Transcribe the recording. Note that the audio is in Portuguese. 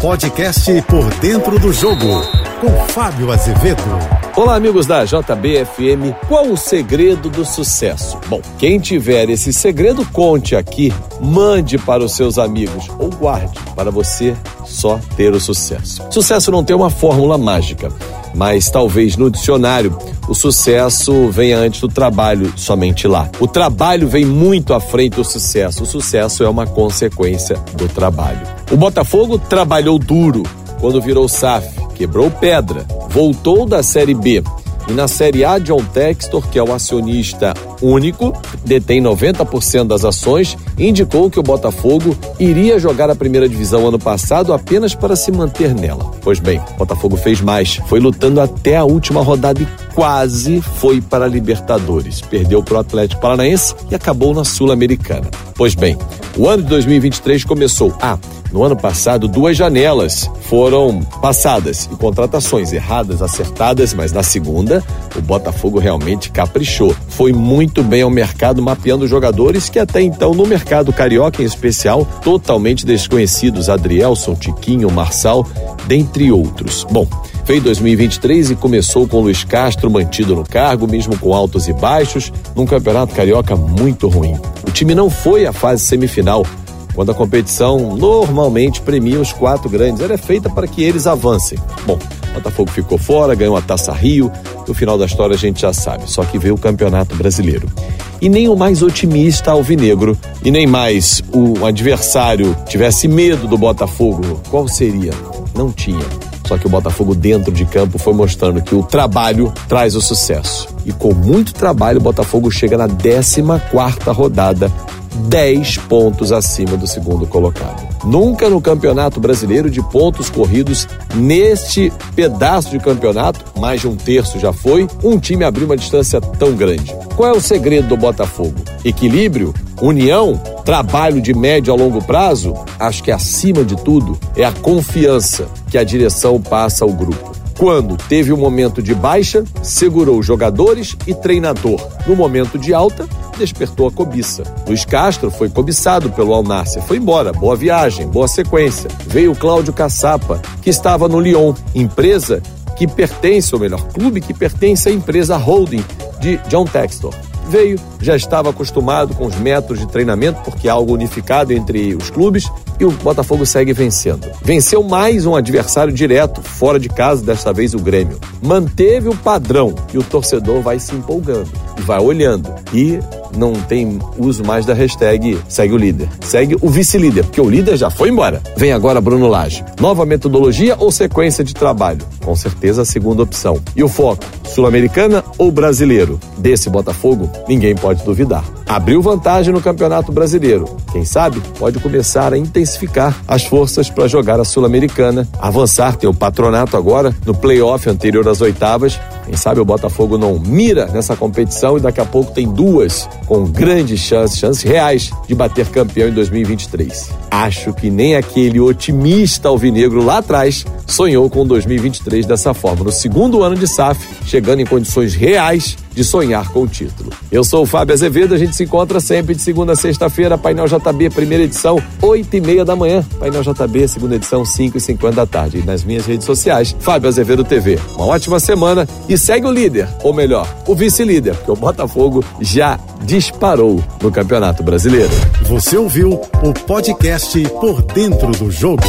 Podcast Por Dentro do Jogo, com Fábio Azevedo. Olá, amigos da JBFM. Qual o segredo do sucesso? Bom, quem tiver esse segredo, conte aqui, mande para os seus amigos ou guarde para você só ter o sucesso. Sucesso não tem uma fórmula mágica, mas talvez no dicionário o sucesso venha antes do trabalho somente lá. O trabalho vem muito à frente do sucesso. O sucesso é uma consequência do trabalho. O Botafogo trabalhou duro quando virou SAF, quebrou pedra, voltou da Série B e na Série A, John Textor, que é o acionista único, detém 90% das ações, indicou que o Botafogo iria jogar a primeira divisão ano passado apenas para se manter nela. Pois bem, o Botafogo fez mais, foi lutando até a última rodada e quase foi para a Libertadores. Perdeu para o Atlético Paranaense e acabou na Sul-Americana. Pois bem, o ano de 2023 começou. Ah, no ano passado, duas janelas foram passadas e contratações erradas, acertadas, mas na segunda, o Botafogo realmente caprichou. Foi muito bem ao mercado, mapeando jogadores que até então, no mercado carioca em especial, totalmente desconhecidos: Adrielson, Tiquinho, Marçal, dentre outros. Bom, Veio 2023 e começou com Luiz Castro mantido no cargo, mesmo com altos e baixos, num campeonato carioca muito ruim. O time não foi à fase semifinal, quando a competição normalmente premia os quatro grandes. Ela é feita para que eles avancem. Bom, Botafogo ficou fora, ganhou a Taça Rio. No final da história a gente já sabe, só que veio o Campeonato Brasileiro. E nem o mais otimista alvinegro e nem mais o adversário tivesse medo do Botafogo, qual seria? Não tinha. Só que o Botafogo dentro de campo foi mostrando que o trabalho traz o sucesso. E com muito trabalho, o Botafogo chega na 14 quarta rodada 10 pontos acima do segundo colocado. Nunca no Campeonato Brasileiro de pontos corridos, neste pedaço de campeonato, mais de um terço já foi, um time abriu uma distância tão grande. Qual é o segredo do Botafogo? Equilíbrio? União? Trabalho de médio a longo prazo? Acho que acima de tudo é a confiança que a direção passa ao grupo. Quando teve um momento de baixa, segurou jogadores e treinador. No momento de alta, despertou a cobiça. Luiz Castro foi cobiçado pelo Alnácia, foi embora, boa viagem, boa sequência. Veio Cláudio Caçapa, que estava no Lyon, empresa que pertence, ou melhor, clube que pertence à empresa holding de John Textor veio, já estava acostumado com os métodos de treinamento, porque é algo unificado entre os clubes, e o Botafogo segue vencendo. Venceu mais um adversário direto, fora de casa, desta vez o Grêmio. Manteve o padrão e o torcedor vai se empolgando e vai olhando. E não tem uso mais da hashtag segue o líder. Segue o vice-líder, porque o líder já foi embora. Vem agora Bruno Lage. Nova metodologia ou sequência de trabalho? Com certeza a segunda opção. E o foco? Sul-Americana ou brasileiro? Desse Botafogo, ninguém pode duvidar. Abriu vantagem no Campeonato Brasileiro. Quem sabe pode começar a intensificar as forças para jogar a Sul-Americana, avançar, ter o patronato agora no playoff anterior às oitavas. Quem sabe o Botafogo não mira nessa competição e daqui a pouco tem duas com grandes chances, chances reais de bater campeão em 2023. Acho que nem aquele otimista alvinegro lá atrás sonhou com 2023 dessa forma, no segundo ano de SAF, chegando em condições reais de sonhar com o título. Eu sou o Fábio Azevedo, a gente se encontra sempre de segunda a sexta-feira, Painel JB, primeira edição, oito e meia da manhã, Painel JB, segunda edição, cinco e cinquenta da tarde. E nas minhas redes sociais, Fábio Azevedo TV. Uma ótima semana e segue o líder, ou melhor, o vice-líder, porque o Botafogo já disparou no Campeonato Brasileiro. Você ouviu o podcast Por Dentro do Jogo.